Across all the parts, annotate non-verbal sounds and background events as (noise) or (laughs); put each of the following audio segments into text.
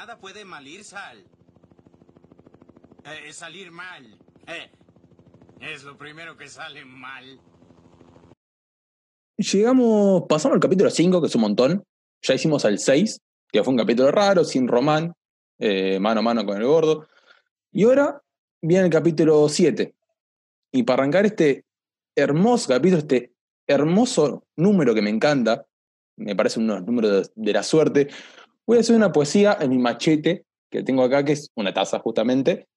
nada puede malir sal. Eh, salir mal. Eh, es lo primero que sale mal. Llegamos, pasamos al capítulo 5, que es un montón. Ya hicimos al 6, que fue un capítulo raro, sin Román, eh, mano a mano con el gordo. Y ahora viene el capítulo 7. Y para arrancar este hermoso capítulo, este hermoso número que me encanta, me parece números de, de la suerte, voy a hacer una poesía en mi machete que tengo acá, que es una taza justamente.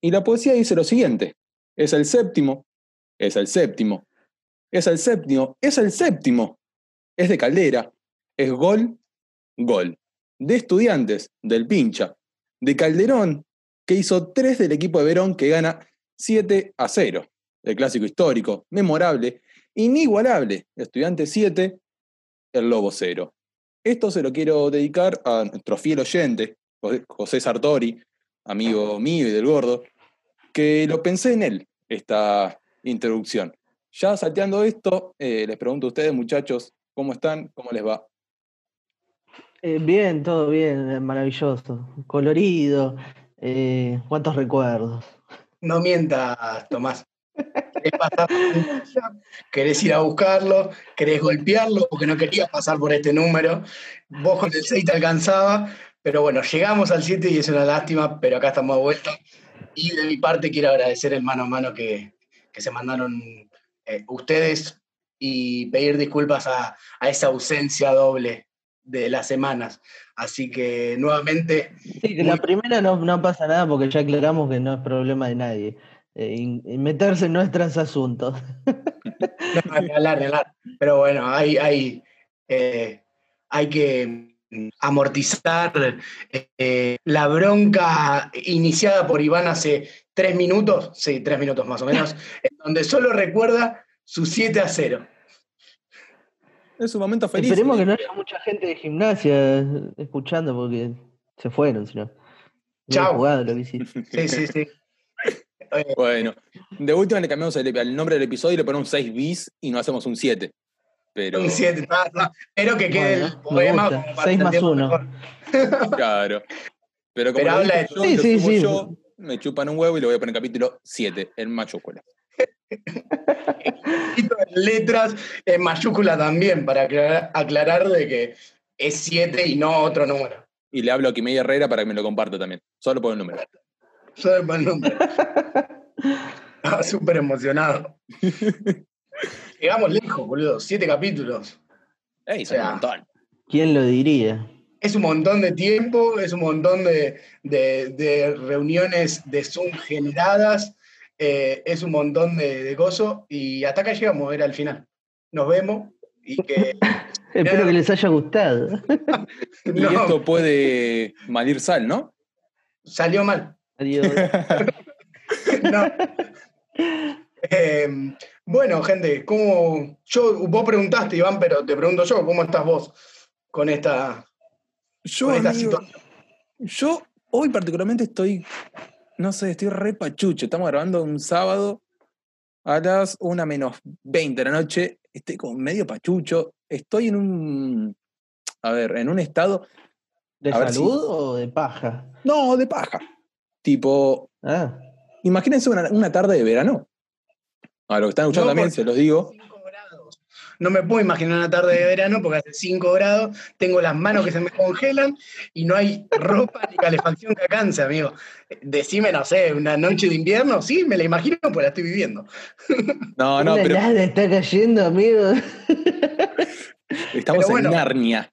Y la poesía dice lo siguiente, es el séptimo, es el séptimo, es el séptimo, es el séptimo, es de Caldera, es gol, gol, de estudiantes, del pincha, de Calderón, que hizo tres del equipo de Verón que gana 7 a 0, el clásico histórico, memorable, inigualable, estudiante 7, el lobo 0. Esto se lo quiero dedicar a nuestro fiel oyente, José Sartori, amigo mío y del gordo, que lo pensé en él, esta introducción. Ya salteando esto, eh, les pregunto a ustedes, muchachos, ¿cómo están? ¿Cómo les va? Eh, bien, todo bien, maravilloso. Colorido. Eh, ¿Cuántos recuerdos? No mientas, Tomás. Querés, pasar, querés ir a buscarlo, querés golpearlo porque no querías pasar por este número. Vos con el 6 te alcanzaba, pero bueno, llegamos al 7 y es una lástima, pero acá estamos de vuelta. Y de mi parte quiero agradecer el mano a mano que, que se mandaron eh, ustedes y pedir disculpas a, a, esa ausencia doble de las semanas. Así que nuevamente... Sí, que muy... la primera no, no, pasa nada porque ya aclaramos que no es problema de nadie. Eh, y, meterse en nuestros asuntos. (laughs) no, hablar, hablar. Pero bueno, hay, hay, eh, hay que amortizar eh, la bronca iniciada por Iván hace tres minutos, sí, tres minutos más o menos, (laughs) en donde solo recuerda su 7 a 0. Es un momento feliz. Esperemos que no haya mucha gente de gimnasia escuchando porque se fueron, si no. Chao. Jugado, lo que sí, sí, sí. Bueno, de última le cambiamos el, el, nombre del episodio y le ponemos un 6 bis y no hacemos un 7. Pero... Un 7, pero que quede Bueno, el poema. 6 más 1. (laughs) Claro. Pero como Pero habla dije de- yo, Sí, lo sí, sí. yo, me chupan un huevo y le voy a poner capítulo 7, el mayúscula. (laughs) En letras en mayúscula también, para aclarar, aclarar de que es 7 y no otro número. Y le hablo a Kimei Herrera para que me lo comparta también. Solo por el número. El nombre. (laughs) Estaba súper emocionado. (laughs) Llegamos lejos, boludo. Siete capítulos. ¡Ey, son O sea, un montón! ¿Quién lo diría? Es un montón de tiempo, es un montón de, de- de reuniones de Zoom generadas, eh, es un montón de, de gozo y hasta acá llegamos, era el final. Nos vemos y que... (laughs) Espero que les haya gustado. Y No, esto puede malir sal, ¿no? salió mal. Adiós. (laughs) No. Eh, bueno, gente, ¿cómo, yo, vos preguntaste, Iván, pero te pregunto yo, ¿cómo estás vos con esta, Yo, con esta amigo, situación? yo hoy particularmente estoy, no sé, estoy re pachucho. Estamos grabando un sábado a las 1 menos 20 de la noche. Estoy como medio pachucho. Estoy en un, a ver, en un estado, ¿De salud o de paja? no, de paja. Tipo, Ah, imagínense una, una tarde de verano. A lo que están escuchando No, también, se los digo. No me puedo imaginar una tarde de verano porque hace 5 grados, tengo las manos que se me congelan y no hay ropa ni calefacción que alcance, amigo. Decime, no sé, una noche de invierno, sí, me la imagino porque la estoy viviendo. No, no, una pero helada está cayendo, amigo. estamos pero bueno. en Narnia.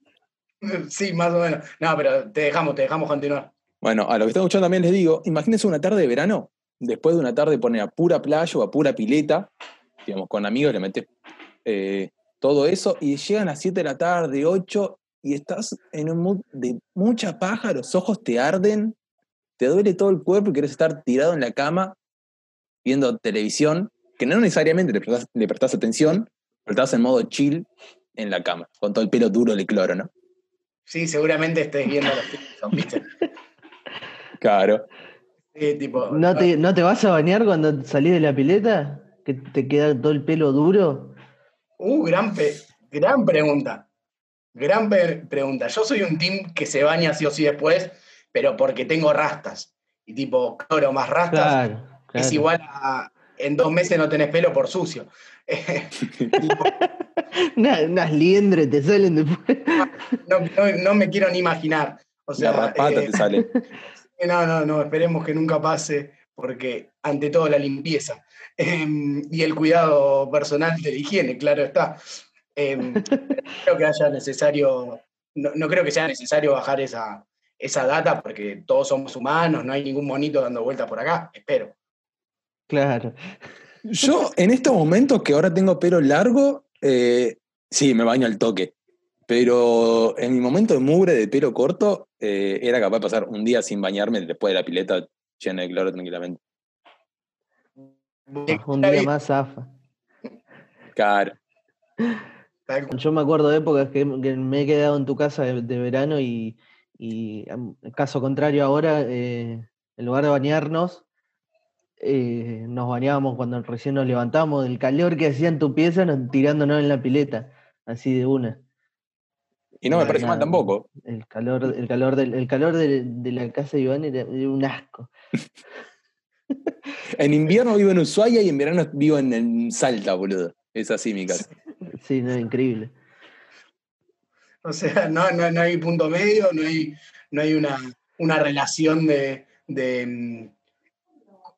Sí, más o menos. No, pero te dejamos, te dejamos continuar. Bueno, a lo que están escuchando también les digo, imagínense una tarde de verano, después de una tarde poner a pura playa o a pura pileta, digamos, con amigos le metes eh, todo eso y llegan a las 7 de la tarde, 8, y estás en un mood de mucha paja, los ojos te arden, te duele todo el cuerpo y querés estar tirado en la cama viendo televisión, que no necesariamente le prestás, atención, pero estás en modo chill en la cama, con todo el pelo duro de cloro, ¿no? Sí, seguramente estés viendo los Simpsons. Claro. Sí, tipo. ¿No te, ¿No te vas a bañar cuando salís de la pileta? ¿Que te queda todo el pelo duro? Uh, gran, pe- gran pregunta. Gran pe- pregunta. Yo soy un team que se baña sí o sí después pero porque tengo rastas. Y tipo, cloro más rastas Claro, es claro. igual a en dos meses no tenés pelo por sucio. Tipo, (laughs) (laughs) Una- unas liendres te salen después. no, no- no me quiero ni imaginar. O sea, la rapata eh, te sale. (laughs) no, no, no, esperemos que nunca pase, porque ante todo la limpieza (laughs) em, y el cuidado personal de la higiene, claro está. Em, (laughs) creo que haya necesario, no, no creo que sea necesario bajar esa, esa data, porque todos somos humanos, no hay ningún monito dando vueltas por acá, espero. Claro. Yo, en estos momentos que ahora tengo pelo largo, eh, sí, me baño al toque. Pero en mi momento de mugre de pelo corto, eh, era capaz de pasar un día sin bañarme después de la pileta llena de cloro tranquilamente. Un día más zafa. Claro. Yo me acuerdo de épocas que, que me he quedado en tu casa de, de verano y, y, caso contrario ahora, eh, en lugar de bañarnos, eh, nos bañábamos cuando recién nos levantamos del calor que hacía en tu pieza, nos, tirándonos en la pileta, así de una. Y no me parece mal tampoco. El calor, el calor, del, el calor de, de la casa de Iván era, era un asco. (laughs) En invierno vivo en Ushuaia y en verano vivo en, en Salta, boludo. Es así mi casa. (laughs) Sí, no, increíble. O sea, no, no, no hay punto medio, no hay, no hay una, una relación de, de, mm,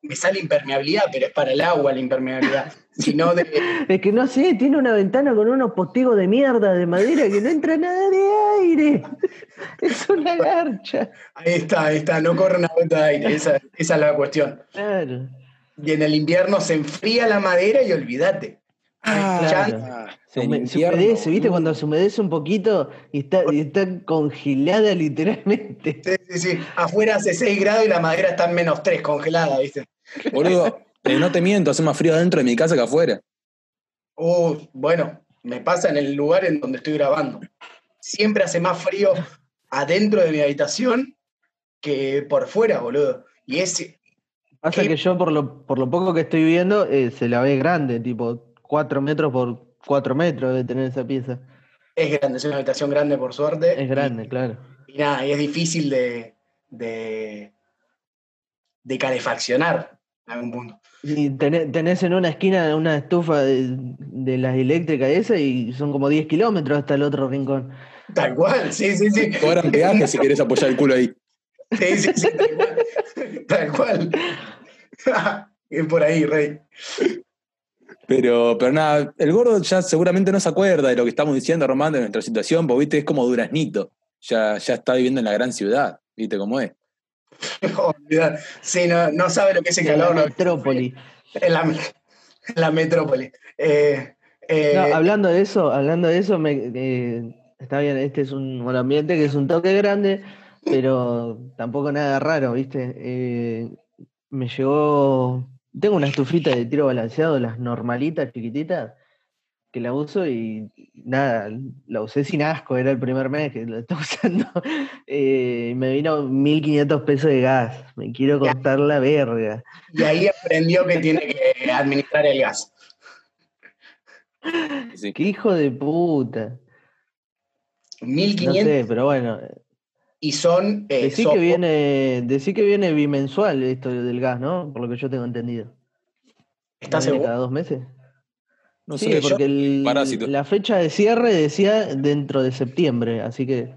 Me sale impermeabilidad, pero es para el agua la impermeabilidad. (laughs) Sino de. (laughs) Es que no sé, tiene una ventana con unos postigos de mierda de madera que no entra nada de aire. (laughs) Es una garcha. Ahí está, ahí está, no corre una gota de aire. Esa, esa es la cuestión. Claro. Y en el invierno se enfría la madera y olvídate. Ah, claro. Se, hume- humedece, ¿viste? Cuando se humedece un poquito y está, y está congelada literalmente. Sí, sí, sí. Afuera hace 6 grados y la madera está en menos 3, congelada, ¿viste? Boludo, eh, no te miento, hace más frío adentro de mi casa que afuera. Uh, bueno, me pasa en el lugar en donde estoy grabando. Siempre hace más frío adentro de mi habitación que por fuera, boludo. Y es. Pasa ¿Qué? que yo, por lo, por lo poco que estoy viendo, eh, se la ve grande, tipo 4 metros por 4 metros debe tener esa pieza. Es grande, es una habitación grande por suerte. Es grande, claro. Y, y nada, y es difícil de, de, de calefaccionar en algún punto. Y tenés, tenés en una esquina una estufa de, de las eléctricas esa y son como 10 kilómetros hasta el otro rincón. Tal cual, sí, sí, sí. Cobran peaje si querés apoyar el culo ahí. Sí, sí, sí, tal cual. Tal cual. (laughs) es por ahí, Rey. Pero, pero nada, el gordo ya seguramente no se acuerda de lo que estamos diciendo, Román, de nuestra situación, porque viste, es como Duraznito. Ya, ya está viviendo en la gran ciudad, viste cómo es. (laughs) Sí, no, no sabe lo que es el En la calor. ¿no? metrópoli. En la, la metrópoli. Eh, eh, No, hablando de eso, hablando de eso, me, eh, está bien, este es un ambiente que es un toque grande, pero tampoco nada raro, ¿viste? Me llegó, tengo una estufita de tiro balanceado, las normalitas chiquititas, que la uso y nada, la usé sin asco, era el primer mes que la estoy (laughs) usando. Eh, me vino 1500 pesos de gas, me quiero cortar la verga. y ahí aprendió que tiene que administrar el gas. Sí. ¡Qué hijo de puta! No 1500 sé, pero bueno, y son. eh, Decí son- que viene, decí que viene bimensual esto del gas, ¿no? Por lo que yo tengo entendido. ¿Estás ¿No seguro? cada dos meses? No Sí, sé, porque el- Parásito. la fecha de cierre decía dentro de septiembre, así que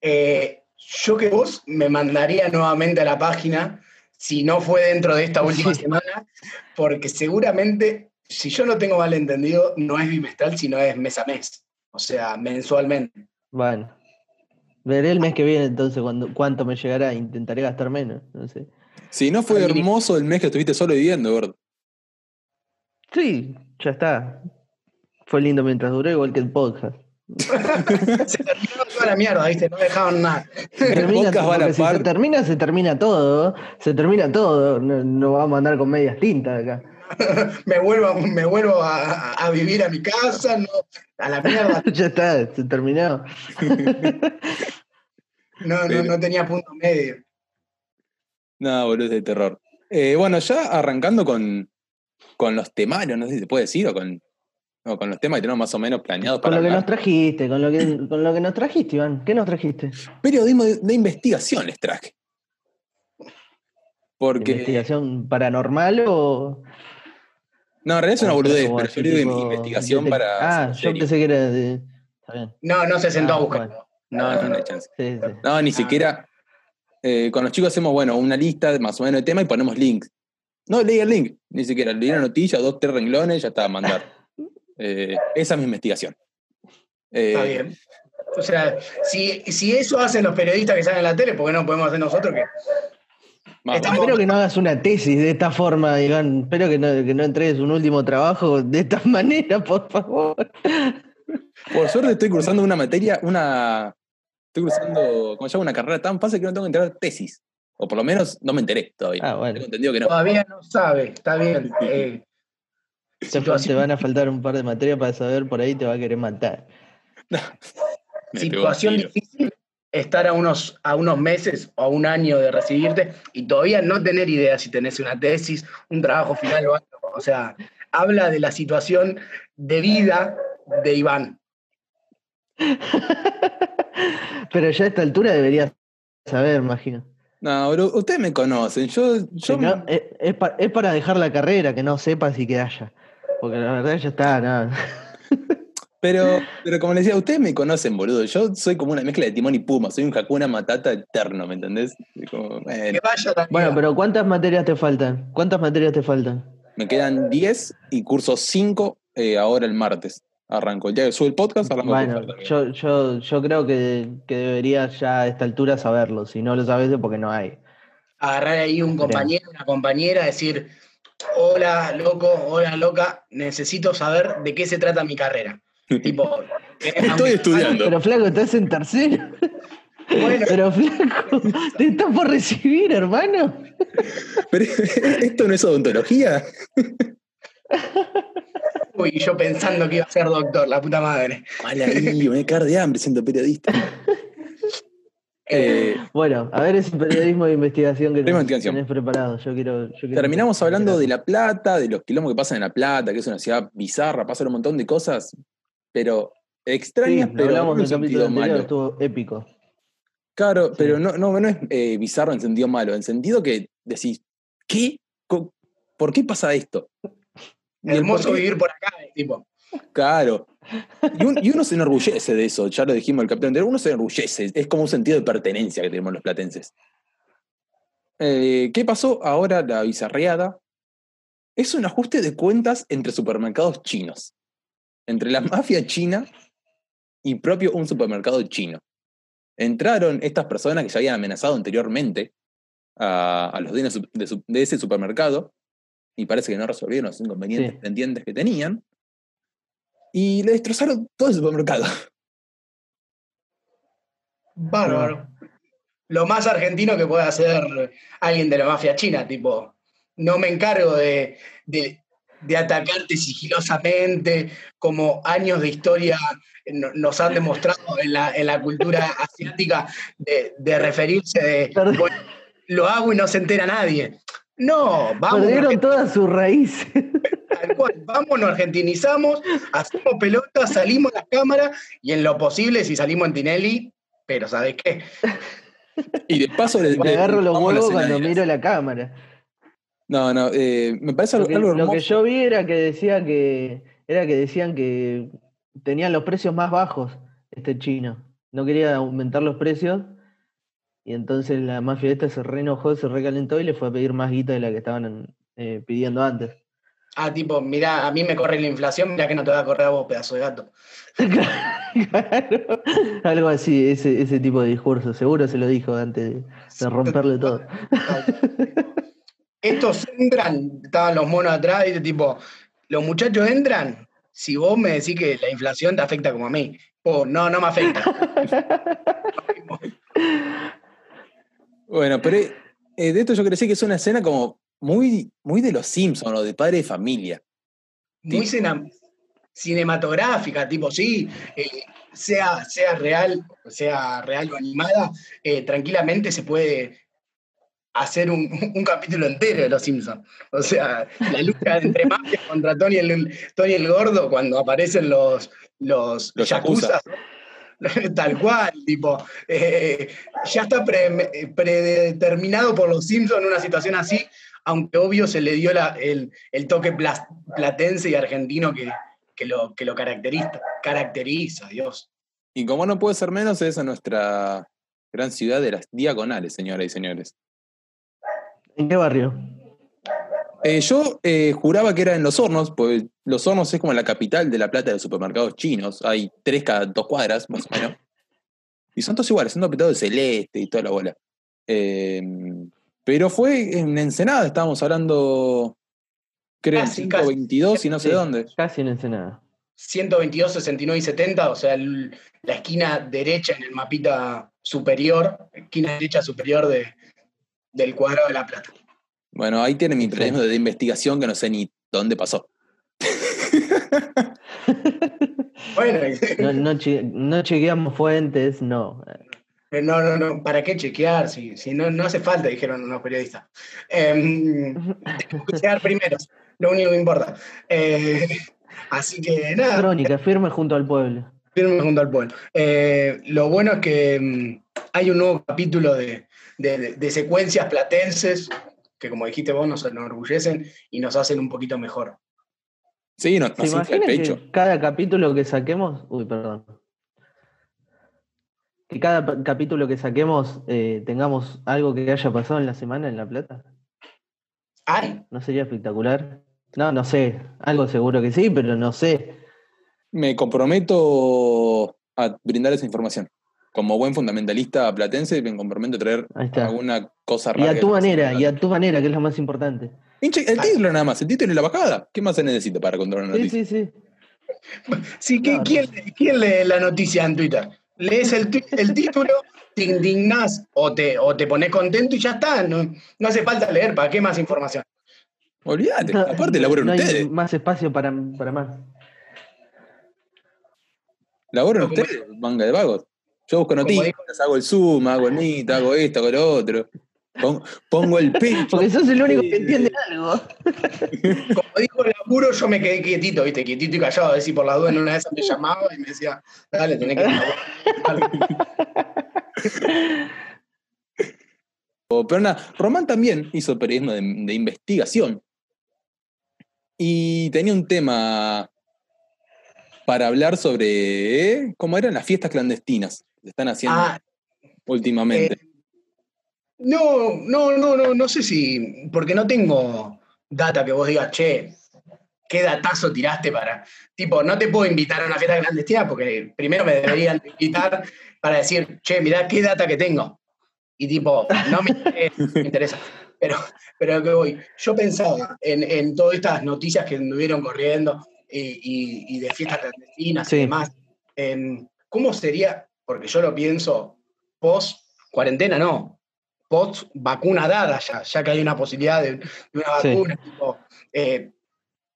Eh, yo que vos me mandaría nuevamente a la página si no fue dentro de esta última (laughs) semana, porque seguramente, si yo no tengo mal entendido, no es bimestral, sino es mes a mes, o sea, mensualmente. bueno. Veré el mes que viene entonces cuando, cuánto me llegará, intentaré gastar menos, no sé. Si no fue hermoso el mes que estuviste solo viviendo, gordo. Sí, ya está. Fue lindo mientras duró, igual que el podcast. (laughs) Se terminó toda la mierda, ¿viste? No dejaban nada. Se termina, porque si se termina, se termina todo. Se termina todo. No, no vamos a andar con medias tintas acá. (laughs) me vuelvo, me vuelvo a, a vivir a mi casa, no, a la mierda. (laughs) ya está, se terminó. No, no, no tenía punto medio. No, boludo, es de terror. Eh, bueno, ya arrancando con, con los temarios, no sé si se puede decir, o con no, con los temas que tenemos más o menos planeados Con para lo que nos trajiste, con lo que, con lo que nos trajiste, Iván. ¿Qué nos trajiste? Periodismo de, de investigación les traje. Porque. ¿Investigación paranormal o.? No, en realidad es una o boludez, pero yo digo tipo investigación para. Ah, yo serio. pensé que era de. Está bien. No, no se sentó Ah, a buscar. bueno. No, no, no hay chance. Sí, sí. No, ni Ah. siquiera. eh, con los chicos hacemos, bueno, una lista de más o menos de temas y ponemos links. No leí el link, ni siquiera. Leí la noticia, dos, tres renglones, ya está a mandar. Eh, esa es mi investigación. Eh, Está bien. O sea, si, si eso hacen los periodistas que salen en la tele, ¿por qué no podemos hacer nosotros que más Estamos- Espero que no hagas una tesis de esta forma, Iván. Espero que no, que no entregues un último trabajo de esta (laughs) manera, por favor. Por suerte estoy cursando una materia, una. Estoy cursando, como se llama, una carrera tan fácil que no tengo que entregar tesis. O por lo menos no me enteré todavía. Ah, bueno. Tengo entendido que no. todavía no sabe? Está bien. Eh, te situación, van a faltar un par de materias para saber, por ahí te va a querer matar. (laughs) Situación difícil estar a unos, a unos meses o a un año de recibirte y todavía no tener idea si tenés una tesis, un trabajo final o algo. O sea, habla de la situación de vida de Iván. (laughs) Pero ya a esta altura deberías saber, imagino. No, bro, ustedes me conocen. Yo, yo Que no- es, es pa- es para dejar la carrera, que no sepas y que haya. Porque la verdad ya está, nada. (laughs) pero, pero como les decía, ustedes me conocen, boludo. Yo soy como una mezcla de timón y puma. Soy un Hakuna Matata eterno, ¿me entendés? Como, Que bueno, vaya Bueno, pero ¿cuántas materias te faltan? ¿Cuántas materias te faltan? me quedan 10 y curso 5 eh, ahora el martes. Día que sube el podcast, arranco a Bueno, yo, yo, yo creo que, que deberías ya a esta altura saberlo. Si no lo sabes es porque no hay. Agarrar ahí un compañero, una compañera, decir, hola, loco, hola, loca, necesito saber de qué se trata mi carrera. Tipo, (laughs) Estoy estudiando. Pero flaco, estás en tercero. Bueno, Pero flaco, te estás por recibir, hermano. Pero, (laughs) ¿Esto no es odontología? (laughs) uy, yo pensando que iba a ser doctor, la puta madre. Mal ahí, me caer de hambre siendo periodista. (laughs) Eh, Bueno, a ver ese periodismo de investigación que tenés, preparado. Yo quiero, yo quiero- terminamos hablando de La Plata, de los quilombos que pasan en La Plata, que es una ciudad bizarra, pasan un montón de cosas, pero extrañas, pero no hablamos en un del capítulo sentido anterior, malo. estuvo épico. Claro, Sí. pero no, no, no es eh, bizarro en sentido malo, en sentido que decís, ¿qué? ¿Por qué pasa esto? Hermoso vivir por acá, tipo. Claro. Y, un- y uno se enorgullece de eso, ya lo dijimos el capítulo anterior, uno se enorgullece, es como un sentido de pertenencia que tenemos los platenses. Eh, ¿Qué pasó ahora la bizarreada? Es un ajuste de cuentas entre supermercados chinos, entre la mafia china y propio un supermercado chino. Entraron estas personas que ya habían amenazado anteriormente a, a los dueños de ese supermercado y parece que no resolvieron los inconvenientes Sí. pendientes que tenían y le destrozaron todo el supermercado. (laughs) Bárbaro. Lo más argentino que puede hacer alguien de la mafia china, tipo, no me encargo de, de- de atacarte sigilosamente, como años de historia no- nos han demostrado en la, en la cultura (laughs) asiática, de, de referirse de, Perdón. "Bueno, lo hago y no se entera nadie. No, vamos, Perdieron todas sus raíces. tal cual, vamos, nos argentinizamos, hacemos pelota, salimos a las cámaras y en lo posible, si salimos en Tinelli, pero ¿sabes qué? Y de paso les, Me agarro los huevos cuando miro la cámara. No, no, eh, me parece Lo algo, que, algo lo que yo vi era que decía que era que decían que tenían los precios más bajos este chino. No quería aumentar los precios y entonces la mafia esta se re enojó, se recalentó y le fue a pedir más guita de la que estaban eh, pidiendo antes. Ah, tipo, mirá, a mí me corre la inflación, mirá que no te va a correr a vos, pedazo de gato. (laughs) Claro, algo así, ese, ese tipo de discurso. Seguro se lo dijo antes de, de romperle todo. (laughs) Estos entran, estaban los monos atrás, y tipo, los muchachos entran, si vos me decís que la inflación te afecta como a mí. Oh, no, no me afecta. (laughs) Bueno, pero eh, de esto yo decir que es una escena como muy, muy de los Simpsons o de padre de familia. Muy cinematográfica, tipo, sí, eh, sea, sea real, sea real o animada, eh, tranquilamente se puede hacer un, un capítulo entero de Los Simpsons. O sea, la lucha entre Mafia contra Tony el, Tony el Gordo cuando aparecen los, los, Los. (laughs) Tal cual, tipo, eh, ya está pre- predeterminado por los Simpsons una situación así, aunque obvio se le dio la- el, el toque plas- platense y argentino que, que lo, que lo caracteriza, caracteriza, Dios. Y como no puede ser menos, es a nuestra gran ciudad de las diagonales, señoras y señores. ¿En qué barrio? Eh, yo eh, juraba que era en Los Hornos, porque Los Hornos es como la capital de la plata de los supermercados chinos. Hay tres cada dos cuadras, más o menos. Y son todos iguales, son todos pintados de celeste y toda la bola. Eh, pero fue en Ensenada, estábamos hablando, creo, en Casi, 522 y no sé Sí, dónde. Casi en Ensenada. 122, 69 y 70, o sea, el- la esquina derecha en el mapita superior, esquina derecha superior de, del cuadrado de la plata. Bueno, ahí tiene mi premio de investigación que no sé ni dónde pasó. Bueno, (laughs) No, no, che- no chequeamos fuentes, no. no, no, no, ¿para qué chequear? Si, si no, no hace falta, dijeron los periodistas. Em, que llegar primero, lo único que importa. Eh, así que nada, Crónica, firme junto al pueblo. firme junto al pueblo. Eh, lo bueno es que mm, hay un nuevo capítulo de- de secuencias platenses que, como dijiste vos, nos enorgullecen y nos hacen un poquito mejor. Sí, no, ¿Se nos infla el pecho. que cada capítulo que saquemos... Uy, perdón. Que cada capítulo que saquemos eh, tengamos algo que haya pasado en la semana en La Plata. ¡Ay! ¿No sería espectacular? No, no sé. Algo seguro que sí, pero no sé. Me comprometo a brindar esa información. Como buen fundamentalista platense, me comprometo a traer alguna cosa Y rara. a que tu manera, y a tu manera, que es lo más importante. Hinche, el título nada más, el título y la bajada. ¿Qué más se necesita para contar una Sí, noticia? sí, sí. (laughs) Sí, ¿qui- Claro. ¿quién, quién lee la noticia en Twitter? Lees el, el título, te indignás o te, o te pones contento y ya está. No, no hace falta leer, ¿para qué más información? Olvídate, No, aparte laburan no hay ustedes. más espacio para, para más. Laburan ustedes, manga de vagos. Yo busco noticias, hago el Zoom, hago el Meet, hago (laughs) esto, hago lo otro. Pon- Pongo el pecho. (laughs) Porque sos el único que entiende algo. (laughs) Como dijo el laburo, yo me quedé quietito, ¿viste? Quietito y callado, a ver si por la duda en una de esas me llamaba y me decía, dale, tenés que. Pero nada, Román también hizo periodismo de, de investigación. Y tenía un tema para hablar sobre ¿eh? cómo eran las fiestas clandestinas están haciendo Ah, últimamente. Eh, no, no, no, no, no sé si, porque no tengo data que vos digas, che, qué datazo tiraste para, tipo, no te puedo invitar a una fiesta clandestina porque primero me deberían (laughs) invitar para decir, che, mirá qué data que tengo. Y tipo, no me (laughs) interesa, me interesa. Pero, pero que voy, yo pensaba en, en todas estas noticias que anduvieron corriendo y, y- y de fiestas clandestinas Sí. y demás, en cómo sería, porque yo lo pienso post cuarentena, no, post vacuna dada ya, ya que hay una posibilidad de, de una Sí. vacuna, tipo, eh,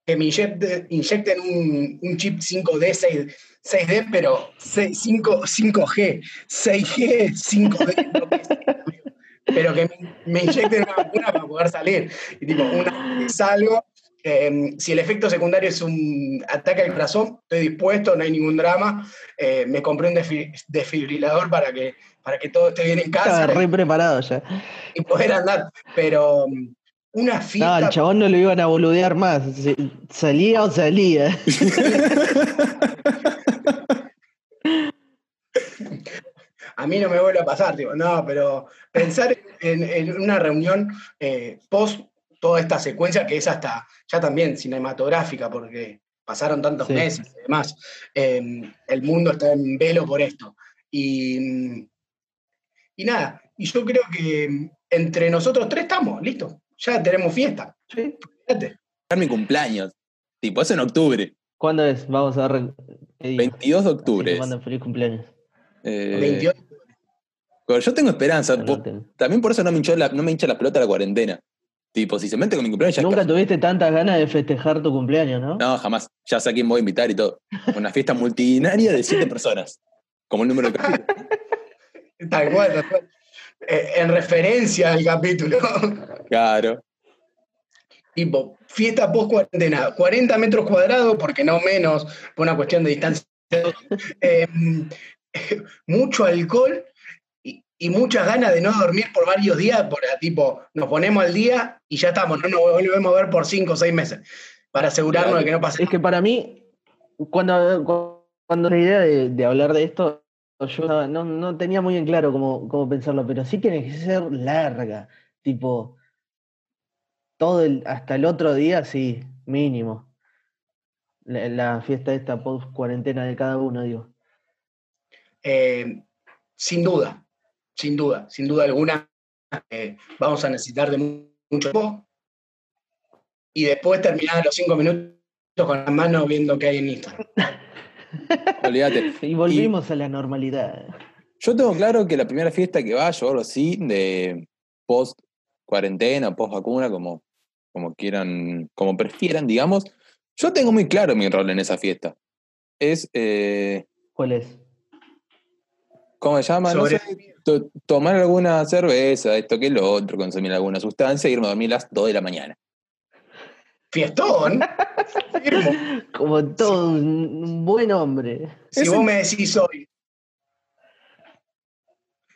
que me inyecte- inyecten un, un chip 5D, 6, 6D, pero 6, 5, 5G, 6G, 5D, lo que sea, amigo. pero que me, me inyecten una vacuna para poder salir. Y tipo, una vez salgo, eh, si el efecto secundario es un ataque al corazón, estoy dispuesto, no hay ningún drama. Eh, me compré un desfi- desfibrilador para que, para que todo esté bien en casa Estaba re preparado ya. y poder andar. Pero um, una No, fiesta. al chabón no lo iban a boludear más. Salía o salía. (laughs) a mí no me vuelve a pasar, digo, no, pero pensar en, en una reunión eh, post toda esta secuencia que es hasta ya también cinematográfica, porque pasaron tantos Sí. meses y demás, eh, el mundo está en velo por esto. Y, y nada, y yo creo que entre nosotros tres estamos, listo, ya tenemos fiesta. Sí. Fíjate. mi cumpleaños. Tipo, es en octubre. ¿Cuándo es? Vamos a ver. qué día. 22 de octubre. mandan feliz cumpleaños. Eh, 28. pero yo tengo esperanza. También por eso no me, hinchó la, no me hincha la pelota la cuarentena. Tipo, si se mete con mi cumpleaños ya Nunca está. tuviste tantas ganas de festejar tu cumpleaños, ¿no? No, jamás. Ya sé a quién voy a invitar y todo. Una fiesta multitudinaria de siete personas. Como el número de capítulo. (laughs) Tal cual, tal cual. eh, en referencia al capítulo. Claro. tipo, fiesta post cuarentena, 40 metros cuadrados, porque no menos, por una cuestión de distancia. (laughs) Eh, (laughs) mucho alcohol y, muchas ganas de no dormir por varios días, por tipo, nos ponemos al día y ya estamos, no nos volvemos a ver por 5 o 6 meses, para asegurarnos de que no pase Es que para mí, cuando, cuando la idea de, de hablar de esto, yo no, no tenía muy en claro cómo, cómo pensarlo, pero sí tiene que ser larga, tipo, todo el, hasta el otro día, sí, mínimo. La, la fiesta esta post cuarentena de cada uno, digo. Eh, sin duda, sin duda, sin duda alguna, eh, vamos a necesitar de mu- mucho tiempo. Y después terminar los cinco minutos con la mano viendo qué hay en Instagram. (laughs) Olvídate. Y volvimos a la normalidad. Yo tengo claro que la primera fiesta que vaya o algo así, de post cuarentena, post vacuna, como, como quieran, como prefieran, digamos, yo tengo muy claro mi rol en esa fiesta. Es, eh, ¿Cuál es? ¿cómo se llama? No Sobre- sé, to- tomar alguna cerveza, esto que lo otro, consumir alguna sustancia e irme a dormir a las 2 de la mañana. Fiestón. (laughs) Como todo un buen hombre. Si vos me decís hoy,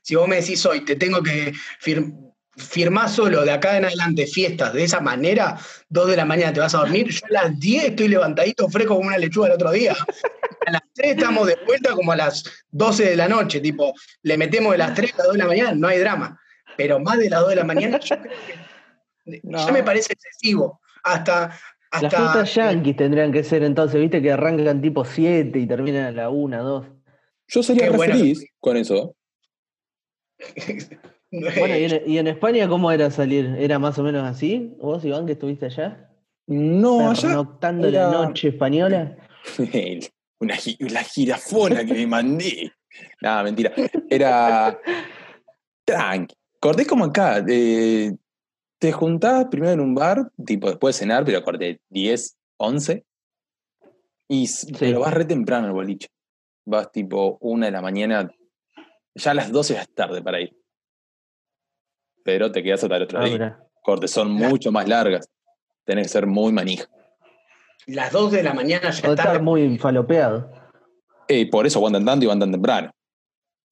si vos me decís hoy, te tengo que fir- firmar solo de acá en adelante fiestas de esa manera, dos de la mañana te vas a dormir, yo a las 10 estoy levantadito fresco como una lechuga el otro día. A las 3 estamos de vuelta como a las 12 de la noche, tipo, le metemos de las 3 a las 2 de la mañana, no hay drama. Pero más de las 2 de la mañana, yo creo que No. ya me parece excesivo. Hasta, Las hasta fiestas yanquis tendrían que ser entonces, viste, que arrancan tipo 7 y terminan a la 1, 2. Yo sería re bueno. feliz con eso. (laughs) Bueno, ¿y en, (laughs) y en España cómo era salir? ¿Era más o menos así? ¿Vos, Iván, que estuviste allá? No, allá. ¿Pernoctando era- la noche española? (laughs) Una, gi- la jirafona que me mandé. Nada, mentira. Era tranqui. Corté como acá. eh, te juntás primero en un bar, tipo después de cenar, pero corté 10, 11. Y, s- Pero vas re temprano al boliche. Vas tipo una de la mañana. Ya a las 12 ya es tarde para ir. Pero te quedas hasta el otro Ah, día. Cortes son mucho más largas. Tenés que ser muy manija. las 2 de la mañana ya O está. estar muy falopeado. Eh, por eso aguantan tanto y van tan temprano.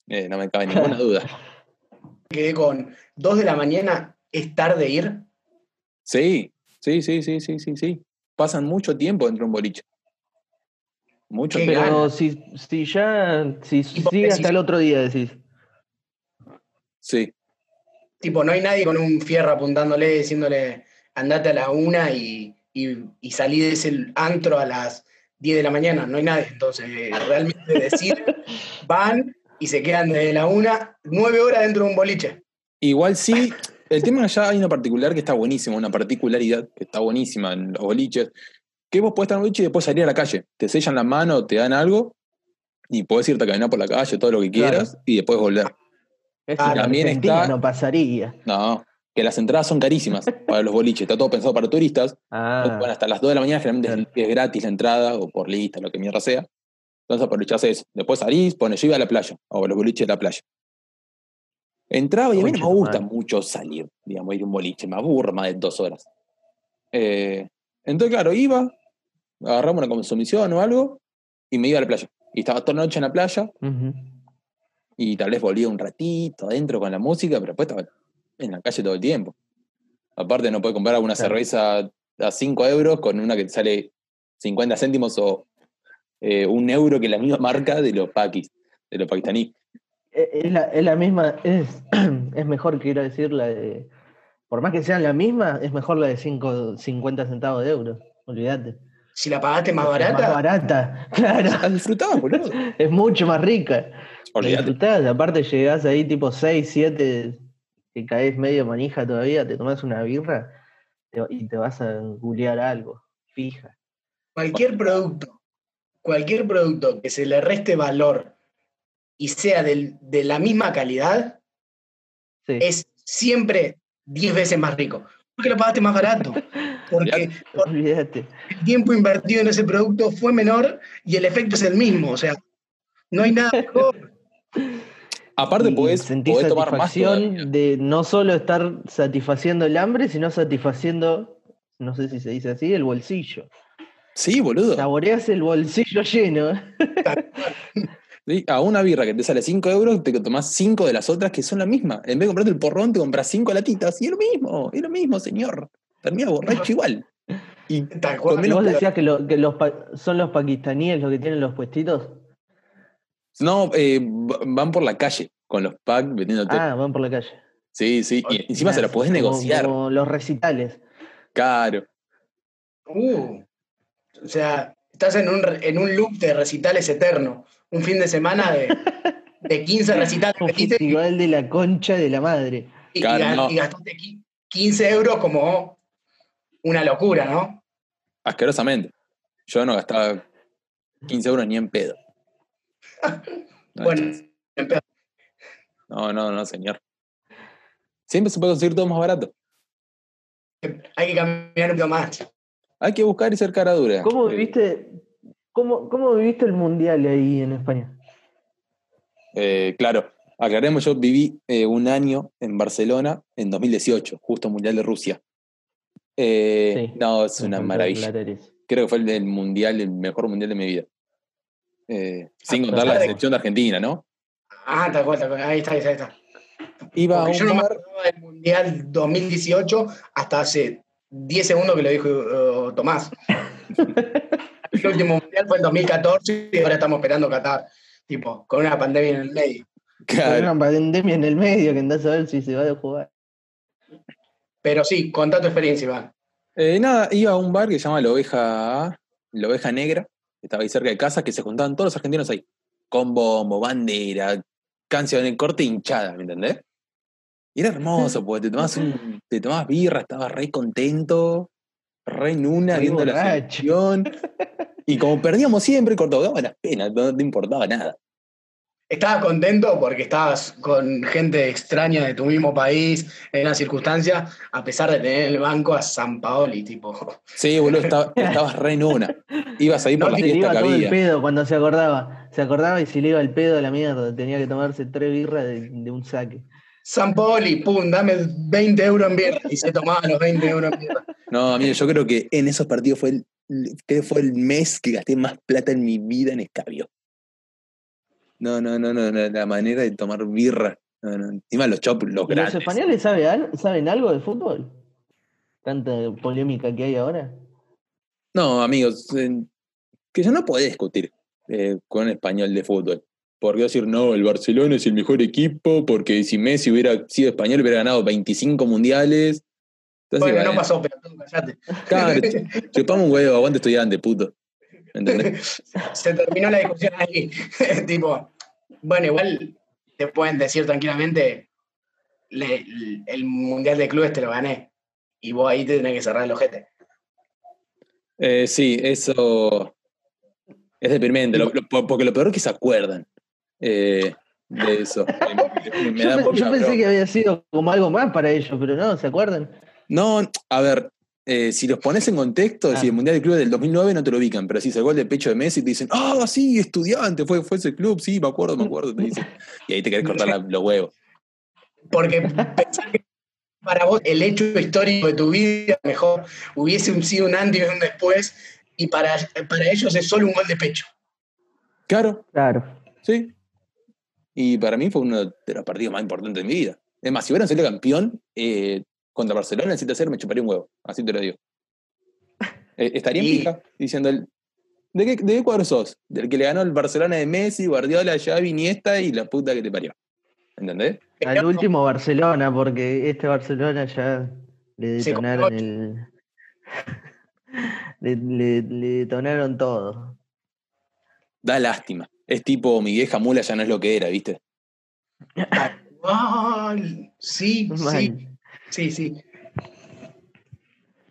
Eh, no me cabe ninguna (laughs) duda. quedé con 2 de la mañana, es tarde ir. Sí, sí, sí, sí, sí, sí, sí. Pasan mucho tiempo dentro de un boliche. Mucho Qué tiempo. Pero si, si ya, si sigue hasta el otro día, decís. Sí. Tipo, no hay nadie con un fierro apuntándole, diciéndole, andate a la una y, y, y salí de ese antro a las 10 de la mañana. No hay nadie. Entonces, eh, realmente decir, (laughs) van y se quedan desde la una, nueve horas dentro de un boliche. Igual sí, el tema allá hay una particular que está buenísima, una particularidad que está buenísima en los boliches, que vos podés estar en un boliche y después salir a la calle. Te sellan la mano, te dan algo y podés irte a caminar por la calle, todo lo que quieras y después volver. Eso Ah, también está- no pasaría. No, que las entradas son carísimas para los boliches, está todo pensado para turistas. Ah, Bueno, hasta las 2 de la mañana generalmente es gratis la entrada o por lista, lo que mierda sea. Entonces aprovechás eso. Después salís, pones, yo iba a la playa, o a los boliches de la playa. Entraba y a mí no me gusta mucho salir, digamos, ir a un boliche, me aburro más de dos horas. Eh, entonces, claro, iba, agarramos una consumición o algo, y me iba a la playa. Y estaba toda la noche en la playa. Y tal vez volvía un ratito adentro con la música, pero después estaba en la calle todo el tiempo. Aparte, no puedes comprar alguna Claro. cerveza a 5 euros con una que te sale 50 céntimos o eh, un euro que es la misma marca de los paquis, de los pakistaní. Eh, Es la, es la misma, es, (clears throat) es mejor, quiero decir, la de. Por más que sean la misma, es mejor la de cinco- 50 centavos de euro. Olvídate. Si la pagaste más Es barata, más barata, (laughs) claro. La boludo. Es mucho más rica. Olvídate. aparte llegás ahí tipo 6, 7, que caes medio manija todavía, te tomas una birra te- y te vas a googlear algo, fija. cualquier producto, cualquier producto que se le reste valor y sea del- de la misma calidad, Sí. es siempre 10 veces más rico. Porque lo pagaste más barato. (laughs) Porque por- Olvídate. el tiempo invertido en ese producto fue menor y el efecto es el mismo. O sea, no hay nada (laughs) mejor. Aparte, podés, sentís podés tomar más todavía. de no solo estar satisfaciendo el hambre, sino satisfaciendo, no sé si se dice así, el bolsillo. Sí, boludo. Saboreas el bolsillo lleno. Sí, A una birra que te sale 5 euros, te tomás 5 de las otras que son la misma. En vez de comprarte el porrón, te compras 5 latitas. Y es lo mismo, es lo mismo, señor. Termina borracho igual. Y Tal cual. ¿Y menos vos decías que, lo- que los pa- son los pakistaníes los que tienen los puestitos? No, eh, van por la calle con los packs vendiéndote. Ah, van por la calle. sí, sí. Y encima se la podés Como- negociar. Como los recitales. Caro. Uh, o sea, estás en un, en un loop de recitales eterno. Un fin de semana de, de 15 (laughs) recitales Un festival de la concha de la madre. y- Claro, y ga- no. y gastaste qui- 15 euros como una locura, ¿no? Asquerosamente. Yo no gastaba 15 euros ni en pedo. No, Bueno, No, no, no, señor. Siempre se puede conseguir todo más barato. hay que cambiar un poco más. Hay que buscar y ser cara dura. ¿Cómo viviste, cómo, cómo viviste el mundial ahí en España? Eh, claro, aclaremos, yo viví eh, un año en Barcelona en 2018, justo Mundial de Rusia. Eh, Sí. no, es una maravilla. Creo que fue el, mundial, el mejor mundial de mi vida. Eh, sin Ah, contar la selección de Argentina, ¿no? Ah, tal cual, tal cual. Ahí está, ahí está. ahí está. Iba a yo no me bar. acordaba del Mundial 2018 hasta hace 10 segundos que lo dijo eh, Tomás. (laughs) el último Mundial fue en 2014 y ahora estamos esperando Qatar. Tipo, con una pandemia en el medio. Con una pandemia en el medio que andás a ver si se va a jugar. Pero sí, contá tu experiencia, Iván. Eh, nada, iba a un bar que se llama La Oveja, La Oveja Negra, estaba ahí cerca de casa, que se juntaban todos los argentinos ahí. Con bombo, bandera, canciones, corte hinchada, ¿me entendés? Y era hermoso, porque te tomabas, un, te tomabas birra, estabas re contento, re en una, viendo la selección. Y como perdíamos siempre, cortaba las penas, no te importaba nada. Estabas contento porque estabas con gente extraña de tu mismo país, en una circunstancia, a pesar de tener en el banco a San Paoli, tipo. Sí, boludo, estaba- estabas re en una. Ibas ahí por No, la Se le fiesta iba que todo el había. pedo cuando se acordaba. Se acordaba y se le iba el pedo a la mierda. Tenía que tomarse tres birras de, de un saque. San Paoli, pum, dame 20 euros en birra. Y se tomaba los 20 euros en birra. No, mire, yo creo que en esos partidos fue el, creo fue el mes que gasté más plata en mi vida en escabio. No, no, no, no, no, la manera de tomar birra. No, no, Encima los chop, los ¿Y ¿Los grandes. españoles saben algo de fútbol? Tanta polémica que hay ahora. No, amigos, eh, que yo no podés discutir eh, con un español de fútbol. Porque decir, no, el Barcelona es el mejor equipo, porque si Messi hubiera sido español hubiera ganado 25 mundiales. Entonces, Bueno, no pasó, pero tú callate. Claro, (laughs) chupame un huevo, aguante estudiante, puto. ¿Entendés? (laughs) Se terminó la discusión ahí. (laughs) tipo, bueno, igual te pueden decir tranquilamente, le- el Mundial de Clubes te lo gané. Y vos ahí te tenés que cerrar el ojete. Eh, sí, eso es deprimente, lo- lo- por- porque lo peor es que se acuerdan eh, de eso. (laughs) Me- me Yo, da pensé bronca. que había sido como algo más para ellos, pero no, ¿se acuerdan? No, a ver, eh, si los pones en contexto, Ah. si el Mundial de Clubes del 2009 no te lo ubican, pero si se gol de pecho de Messi te dicen, ah, sí, estudiante, fue, fue ese club, sí, me acuerdo, me acuerdo, te dicen. Y ahí te querés cortar la- (laughs) los huevos. Porque pensar que para vos el hecho histórico de tu vida mejor hubiese sido un antes y un después, y para, para ellos es solo un gol de pecho. Claro, Claro. sí. Y para mí fue uno de los partidos más importantes de mi vida. Es más, si hubieran salido campeón eh, contra Barcelona en 7-0, me chuparía un huevo. Así te lo digo. Eh, estaría en Y- pija diciendo, el, ¿de, qué, ¿de qué cuadro sos? Del que le ganó el Barcelona de Messi, Guardiola, Xavi, Iniesta y la puta que te parió. ¿Entendés? Al último Barcelona, porque este Barcelona ya le detonaron el. (laughs) le, le- le detonaron todo. Da lástima. Es tipo, mi vieja mula ya no es lo que era, ¿viste? Mal. Sí, sí, Mal. sí, sí.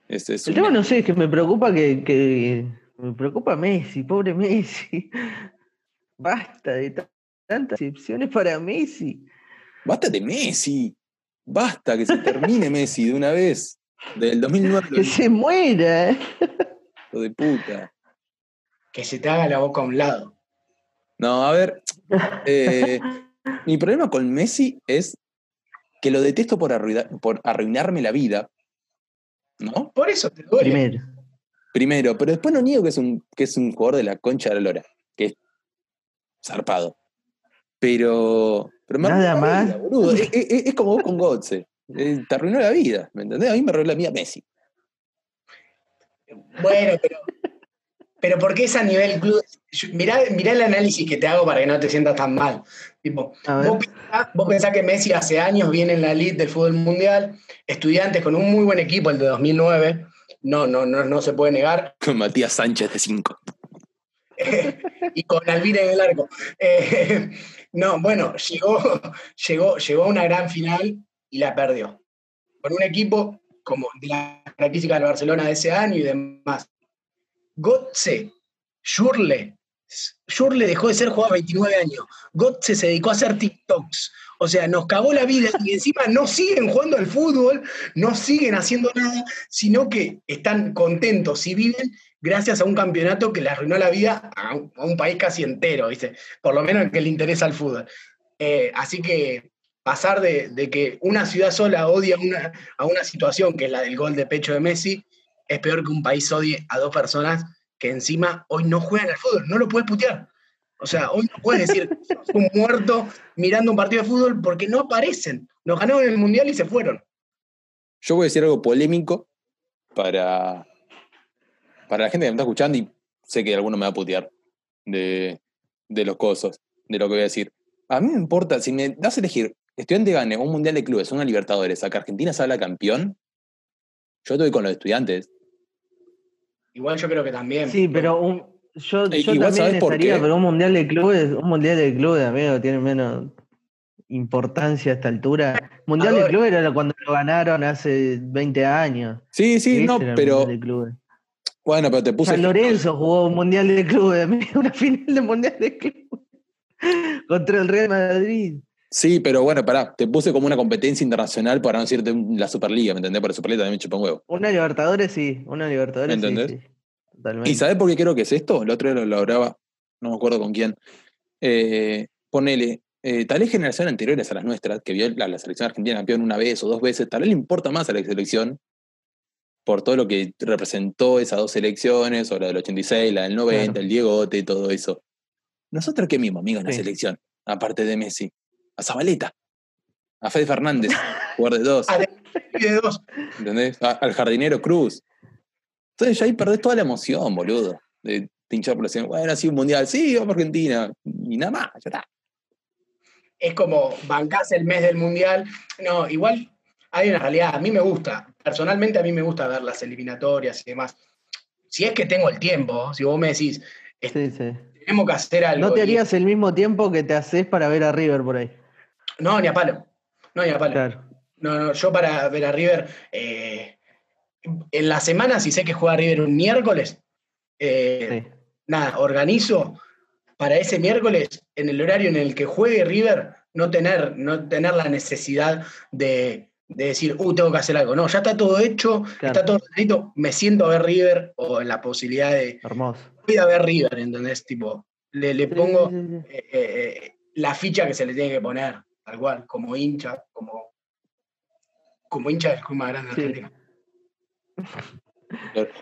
Es, es El tema no sé, es que me preocupa que, que- me preocupa Messi, pobre Messi. (laughs) Basta de ta- tantas excepciones para Messi. Basta de Messi. Basta que se termine (laughs) Messi de una vez. Del 2009, Que se muera. ¿eh? hijo de puta. Que se te haga la boca a un lado. No, a ver. (laughs) eh, Mi problema con Messi es que lo detesto por, arruinar- por arruinarme la vida. ¿No? Por eso te duele. Primero. Primero, pero después no niego que es un, que es un jugador de la concha de la lora, que es zarpado. Pero. pero me Nada más. vida, boludo. Es, es- es como vos con Gotze. Eh, Te arruinó la vida, ¿me entendés? A mí me arruinó la vida Messi. Bueno, pero. Pero ¿por qué es a nivel club? Mirá, mirá el análisis que te hago para que no te sientas tan mal. Tipo, pensás, vos pensás que Messi hace años viene en la elite del fútbol mundial, estudiantes con un muy buen equipo, el de 2009, no, no, no, no se puede negar, (laughs) Con Matías Sánchez de 5. (laughs) y con Alvira en el arco. Eh, no, bueno, llegó, llegó, llegó a una gran final y la perdió. Con un equipo como de la característica del Barcelona de ese año y demás. Gotze, Schurle, Schurle dejó de ser jugador a 29 años. Gotze se dedicó a hacer TikToks. O sea, nos cagó la vida y encima no siguen jugando al fútbol, no siguen haciendo nada, sino que están contentos y viven gracias a un campeonato que le arruinó la vida a un, país casi entero, ¿viste? Por lo menos que le interesa el fútbol. Eh, así que pasar de, que una ciudad sola odia a una situación que es la del gol de pecho de Messi, es peor que un país odie a dos personas que encima hoy no juegan al fútbol, no lo puedes putear. O sea, hoy no puedes decir (laughs) un muerto mirando un partido de fútbol porque no aparecen. Nos ganaron el mundial y se fueron. Yo voy a decir algo polémico para, para la gente que me está escuchando y sé que alguno me va a putear de, de los cosos, de lo que voy a decir. A mí me importa, si me das a elegir, estudiante gane un mundial de clubes, una Libertadores, a que Argentina salga campeón, yo estoy con los estudiantes. Igual yo creo que también. Sí, pero un, yo, Eh, yo igual, también ¿sabes por estaría, pero un mundial de clubes, un mundial de clubes, amigo, tiene menos importancia a esta altura. Mundial de clubes era cuando lo ganaron hace 20 años. Sí, sí, no, pero bueno, pero te puse. San Lorenzo jugó un mundial de clubes, amigo, (laughs) una final de mundial de clubes contra el Real Madrid. Sí, pero bueno, pará, te puse como una competencia internacional para no decirte la Superliga, ¿me entendés? Por la Superliga también me chupa un huevo. Una Libertadores sí, una Libertadores sí, ¿Entendés? sí. Totalmente. ¿Y sabés por qué creo que es esto? El otro día lo, lo hablaba, no me acuerdo con quién. Eh, ponele, eh, tal vez generaciones anteriores a las nuestras, que vio la, la selección argentina campeón una vez o dos veces, tal vez le importa más a la selección por todo lo que representó esas dos selecciones, o la del 86, la del 90, Claro. el Diegote y todo eso. Nosotros qué mismo, amigos, en la selección, aparte de Messi, a Zabaleta, a Fede Fernández, jugador de dos. (laughs) Y de dos. ¿Entendés? A- al jardinero Cruz. Entonces ya ahí perdés toda la emoción, boludo. De pinchar por la selección. Bueno, sí, un mundial. Sí, vamos a Argentina. Y nada más, ya está. es como bancás el mes del mundial. No, igual hay una realidad. A mí me gusta, personalmente a mí me gusta ver las eliminatorias y demás. Si es que tengo el tiempo, si vos me decís, Sí, sí. tenemos que hacer algo. No te y- harías el mismo tiempo que te haces para ver a River por ahí. No, ni a palo. No, ni a palo. Claro. No, no, yo para ver a River, eh, en la semana, si sé que juega River un miércoles, eh, Sí. nada, organizo para ese miércoles, en el horario en el que juegue River, no tener, no tener la necesidad de, de decir, uh, tengo que hacer algo. No, ya está todo hecho, Claro. está todo escrito, me siento a ver River o en la posibilidad de, Hermoso. voy a ver River, ¿entendés? Tipo, le, le pongo eh, la ficha que se le tiene que poner, tal cual, como hincha, como, como hincha del club más grande de Sí. Argentina.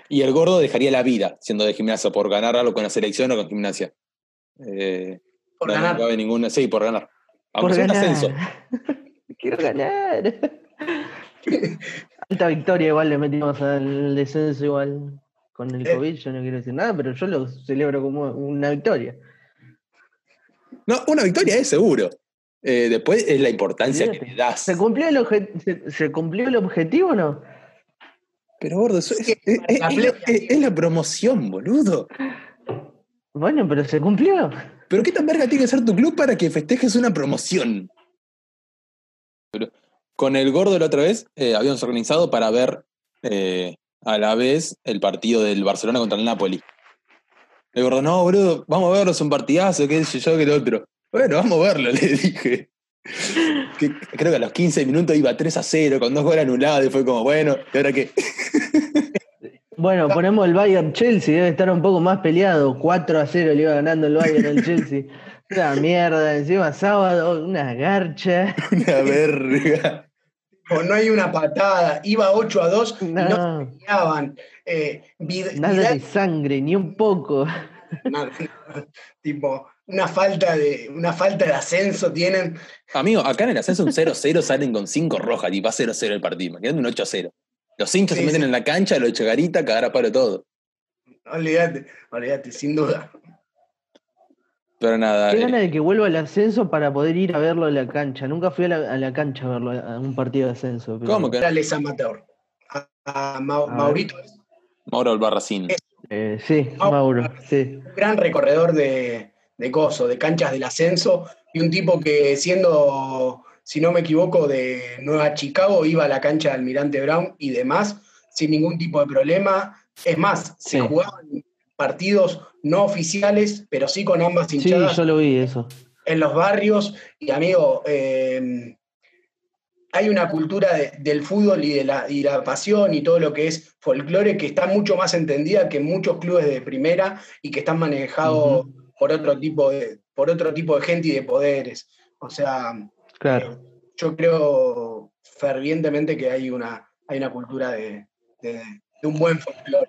Y el gordo dejaría la vida siendo de gimnasia por ganar algo con la selección o con gimnasia. Eh, Por no, ganar. No cabe ninguna. Sí, por ganar. Por Aunque sea un ganar. ascenso. (laughs) Quiero ganar. (laughs) Alta victoria igual le metimos al descenso igual con el Eh. COVID, yo no quiero decir nada, pero yo lo celebro como una victoria. No, una victoria es seguro. Eh, después es la importancia que le das. ¿Se cumplió el, se, se cumplió el objetivo o no? Pero gordo, eso es, Sí, es- es- la es la, playa. es- es la promoción, boludo. Bueno, pero se cumplió. Pero ¿qué tan verga tiene que ser tu club para que festejes una promoción? Pero con el gordo la otra vez eh, habíamos organizado para ver eh, a la vez el partido del Barcelona contra el Napoli. El gordo, no, boludo, vamos a verlo, es un partidazo, qué sé yo, que lo otro. Bueno, vamos a verlo, (laughs) le dije. Que, creo que a los 15 minutos iba 3 a 0, con dos goles anulados, y fue como, bueno, ¿y ahora qué? (laughs) Bueno, ponemos el Bayern Chelsea, debe estar un poco más peleado. 4 a 0 le iba ganando el Bayern al Chelsea. (laughs) Una mierda, encima sábado, una garcha. Una verga. O no hay una patada, iba 8 a 2 y no No, se peleaban. Eh, Vid- nada Vidal- de sangre, ni un poco. nada, tipo, una falta de, una falta de ascenso tienen. Amigo, acá en el ascenso un 0-0 salen con 5 rojas, tipo a 0-0 el partido. Imagínate un 8-0. Los hinchas Sí, se meten sí. en la cancha, lo echa garita, cagar a palo todo. Olvídate, olvídate, sin duda. Pero nada. Qué eh, ganas de que vuelva al ascenso para poder ir a verlo a la cancha. Nunca fui a la, a la cancha a verlo, a un partido de ascenso. pero- ¿Cómo que Les Amateur. A, a Mau- A. Maurito, Mauro Albarracín. Eh, sí, Ah, Mauro, sí. un gran recorredor de, de coso, de canchas del ascenso, y un tipo que siendo, si no me equivoco, de Nueva Chicago, iba a la cancha de Almirante Brown y demás, sin ningún tipo de problema. Es más, se Sí. jugaban partidos no oficiales, pero sí con ambas Sí, hinchadas yo lo vi eso. en los barrios. Y amigo, eh, hay una cultura de- del fútbol y de la, y la pasión y todo lo que es folclore que está mucho más entendida que muchos clubes de primera y que están manejados por otro tipo de, por otro tipo de gente y de poderes. O sea, Claro. yo creo fervientemente que hay una, hay una cultura de, de- de un buen folclore.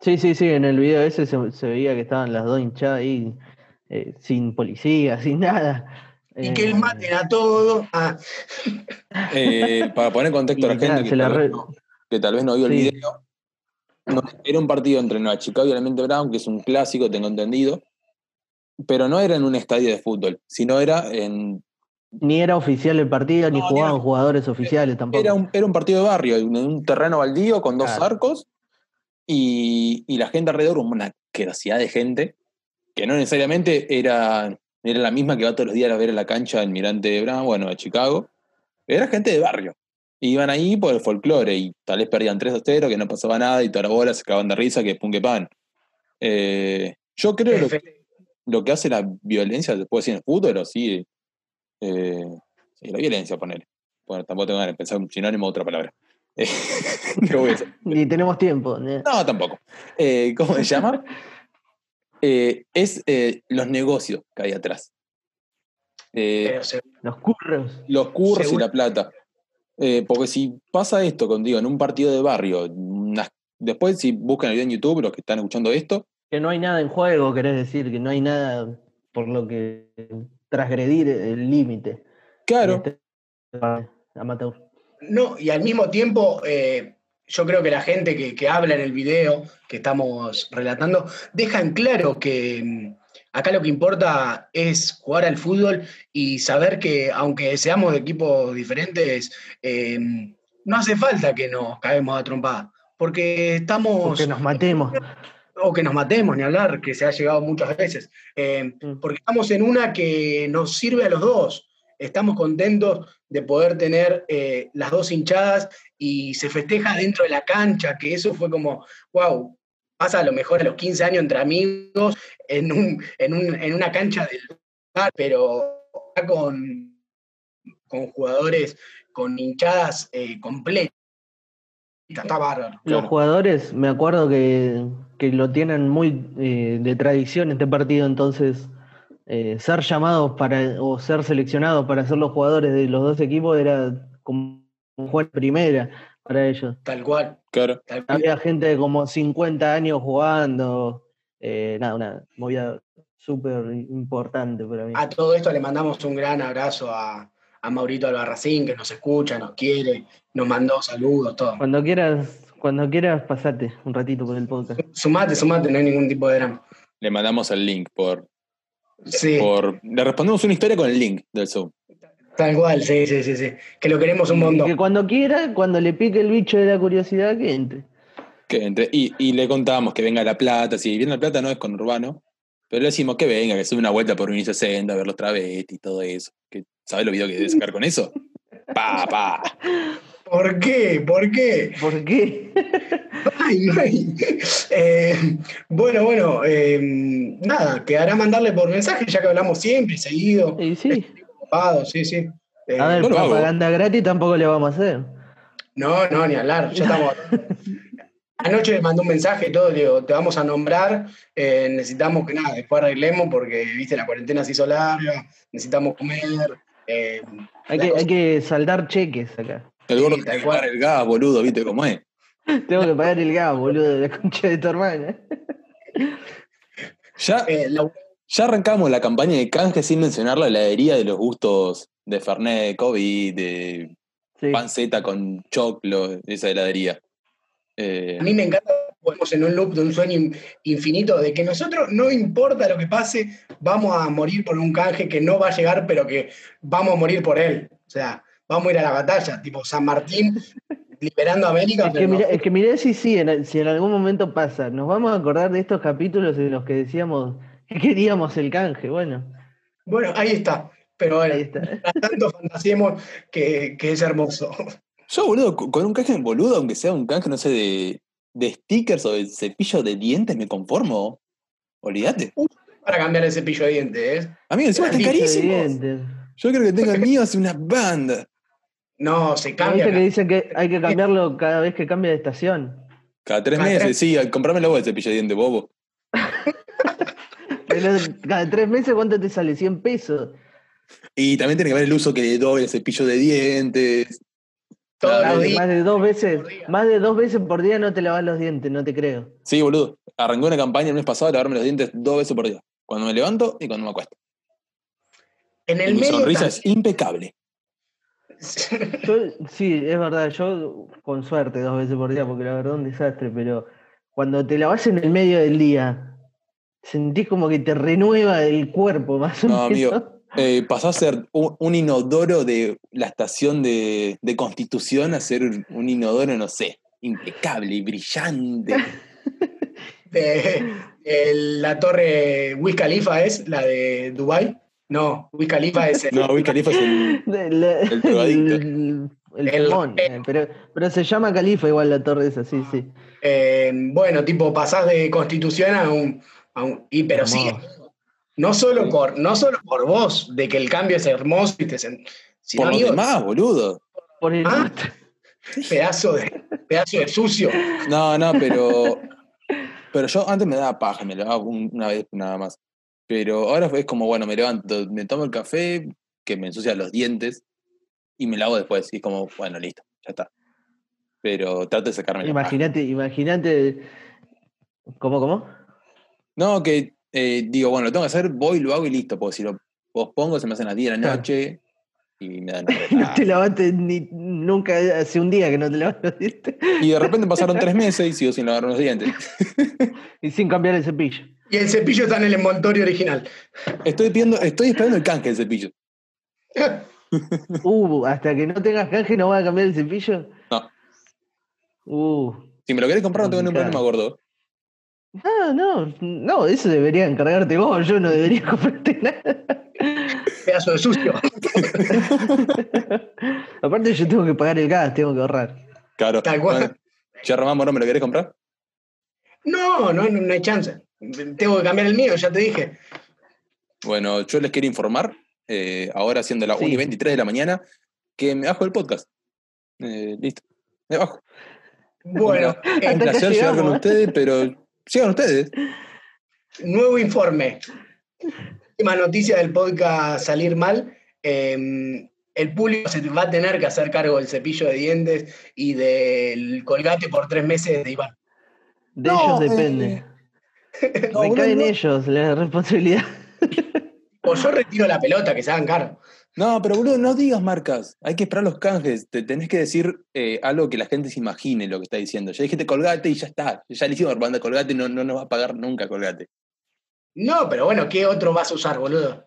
Sí, sí, sí, en el video ese se, se veía que estaban las dos hinchadas ahí, eh, sin policía, (laughs) sin nada. Y que Eh, el maten a todo. Ah, Eh, para poner en contexto a la gente que, la tal vez re- no, que tal vez no vio el video, no, era un partido entre Nueva Chicago y Almirante Brown, que es un clásico, tengo entendido, pero no era en un estadio de fútbol, sino era en Ni era oficial el partido, ni No, ni jugaban era- jugadores oficiales tampoco. Era un, era un partido de barrio, en un terreno baldío con dos Claro. arcos y, y la gente alrededor, una querosidad de gente, que no necesariamente era, era la misma que va todos los días a ver a la cancha del Mirante de Brown, bueno, de Chicago. Era gente de barrio. Iban ahí por el folclore y tal vez perdían 3 a 0, que no pasaba nada y toda la bola se cagaban de risa, que pum que pan. Eh, yo creo que lo, F- lo que hace la violencia, se puede decir en el fútbol, o sí, eh, sí, la violencia, poner. Bueno, tampoco tengo ganas de pensar un sinónimo o otra palabra. (laughs) Eh. Ni tenemos tiempo. ¿no? No, tampoco. Eh, ¿Cómo se llama? Eh, es eh, los negocios que hay atrás. Eh, Los curros. los cursos y la plata. Eh, porque si pasa esto contigo en un partido de barrio, unas- después si buscan el video en YouTube, los que están escuchando esto, Que no hay nada en juego, querés decir, que no hay nada por lo que transgredir el límite. claro, este amateur. No, y al mismo tiempo, eh, yo creo que la gente que, que habla en el video que estamos relatando, deja en claro que acá lo que importa es jugar al fútbol y saber que aunque seamos de equipos diferentes, eh, no hace falta que nos caemos a trompada, porque estamos... Porque nos matemos. o que nos matemos, ni hablar, que se ha llegado muchas veces, eh, Mm. porque estamos en una que nos sirve a los dos. Estamos contentos de poder tener eh, las dos hinchadas y se festeja dentro de la cancha, que eso fue como, wow, pasa a lo mejor a los 15 años entre amigos en, un, en, un- en una cancha del lugar, pero con, con jugadores, con hinchadas eh, completas. Está bárbaro. Los Claro. jugadores, me acuerdo que, que lo tienen muy eh, de tradición este partido, entonces eh, ser llamados para o ser seleccionados para ser los jugadores de los dos equipos era como jugar primera para ellos. Tal cual. claro. tal cual. Había gente de como 50 años jugando, eh, nada, una movida súper importante para mí. A todo esto le mandamos un gran abrazo a, a Maurito Albarracín, que nos escucha, nos quiere, nos mandó saludos, todo. Cuando quieras, cuando quieras, pasate un ratito por el podcast. Sumate, sumate, no hay ningún tipo de drama. Le mandamos el link por, Sí, por. Le respondemos una historia con el link del Zoom. Tal cual, sí, sí, sí, sí. Que lo queremos un Y que montón. cuando quiera, cuando le pique el bicho de la curiosidad, que entre. Que entre- y, y le contamos que venga La Plata. Si viene La Plata no es con Urbano, pero le decimos que venga, que sube una vuelta por 1.60 a ver los travestis y todo eso. Que, ¿Sabes lo video que debe sacar con eso? (laughs) Pa, pa. ¿Por qué? ¿Por qué? ¿Por qué? Ay, ay. Eh, bueno, bueno, eh, nada, quedará mandarle por mensaje, ya que hablamos siempre, seguido, Y sí. Sí, sí. Eh, A ver, no propaganda gratis tampoco le vamos a hacer. No, no, ni hablar. Ya estamos. (laughs) Anoche le mandó un mensaje, todo, le digo, te vamos a nombrar, eh, necesitamos que nada, después arreglemos porque, viste, la cuarentena se hizo larga, necesitamos comer. eh, Hay que, hay que saldar cheques acá. El gordo Sí, tiene que pagar el gas, boludo, ¿viste cómo es? (laughs) Tengo que pagar el gas, boludo, de la concha de tu hermana. Ya, eh, la- ya arrancamos la campaña de canje sin mencionar la heladería de los gustos de Fernet, COVID, de Sí. panceta con choclo, esa heladería. Eh, a mí me encanta, podemos en un loop de un sueño in- infinito, de que nosotros, no importa lo que pase, vamos a morir por un canje que no va a llegar, pero que vamos a morir por él. O sea, vamos a ir a la batalla, tipo San Martín (laughs) liberando a América. Es que, no- mirá, es que mirá si sí, en, si en algún momento pasa. Nos vamos a acordar de estos capítulos en los que decíamos (laughs) queríamos el canje. Bueno, Bueno, ahí está. Pero bueno, ahí está. tanto fantasiemos que, que es hermoso. yo, boludo, con un canje en boludo, aunque sea un canje, no sé, de, de stickers o de cepillo de dientes, me conformo. Olvídate. Para cambiar el cepillo de dientes, ¿eh? Amigo, encima están de carísimos. Yo creo que tengo el mío hace una banda. No, se ¿No cambia. viste que dicen que hay que cambiarlo cada vez que cambia de estación? Cada tres Cada meses, tres- sí, comprame vos el cepillo de dientes, bobo. (laughs) Pero cada tres meses, ¿cuánto te sale? 100 pesos. Y también tiene que ver el uso que le doy al cepillo de dientes. Los Más de dos veces, por día. más de dos veces por día no te lavas los dientes, no te creo. Sí, boludo. Arrancó una campaña el mes pasado de lavarme los dientes dos veces por día. Cuando me levanto y cuando me acuesto. En Y el mi medio. sonrisa es impecable. (laughs) Yo, sí, es verdad, yo con suerte dos veces por día, porque la verdad es un desastre, pero cuando te lavas en el medio del día, sentís como que te renueva el cuerpo, más o No, menos. amigo. Eh, pasó a ser un, un inodoro de la estación de, de Constitución a ser un inodoro, no sé, impecable y brillante. (laughs) de, de la torre Wiz Khalifa es la de Dubai. No, Wiz Khalifa es el, No, Wiz Khalifa es el. (laughs) De la- El drogadicto. el- el El- fumón, eh, pero, pero se llama Califa igual la torre esa, sí, sí. eh, bueno, tipo, pasás de Constitución a un, y pero sí, no solo por, no solo por vos, de que el cambio es hermoso y te sen- sino, Por los amigo, demás, boludo. Por el Ah. pedazo de, pedazo de sucio. No, no, pero. Pero yo antes me daba paja, me lavaba un- una vez nada más. Pero ahora es como, bueno, me levanto, me tomo el café, que me ensucia los dientes, y me lavo después. Y es como, bueno, listo, ya está. Pero trato de sacarme la paja. Imagínate, imagínate. ¿Cómo, cómo? No, que eh, digo, bueno, lo tengo que hacer, voy, lo hago y listo. Porque si lo pospongo, se me hacen las 10 de la noche y me dan (laughs) No te lavaste ni, nunca, hace un día que no te lavas los dientes. Y de repente pasaron tres (laughs) meses y sigo sin lavar los dientes. Y sin cambiar el cepillo. Y el cepillo está en el envoltorio original. Estoy pidiendo, estoy esperando el canje del cepillo. Uh, hasta que no tengas canje no vas a cambiar el cepillo. No. Uh. Si me lo querés comprar, no tengo ningún problema, gordo. Ah, no, no, eso debería encargarte vos, yo no debería (laughs) comprarte nada. Pedazo de sucio. (laughs) Aparte yo tengo que pagar el gas, tengo que ahorrar. Claro. Tal cual. Román Morón, ¿me lo querés comprar? No, no, no, no hay chance. Tengo que cambiar el mío, ya te dije. Bueno, yo les quiero informar, eh, ahora siendo las Sí. 1 y 23 de la mañana, que me bajo el podcast. Eh, listo. Me bajo. Bueno, Un eh, placer llegar con ustedes, pero sigan ustedes. nuevo informe. Última noticia del podcast Salir Mal. eh, el público se va a tener que hacer cargo del cepillo de dientes y del colgate por tres meses de Iván. De No, ellos eh, depende. no, Recae boludo, en no. ellos la responsabilidad. O yo retiro la pelota, que se hagan cargo. No, pero boludo, no digas marcas. Hay que esperar los canjes. Te tenés que decir eh, algo que la gente se imagine lo que está diciendo. Ya dijiste colgate y ya está. Ya le hicimos banda colgate, no, no nos va a pagar nunca colgate. No, pero bueno, ¿qué otro vas a usar, boludo?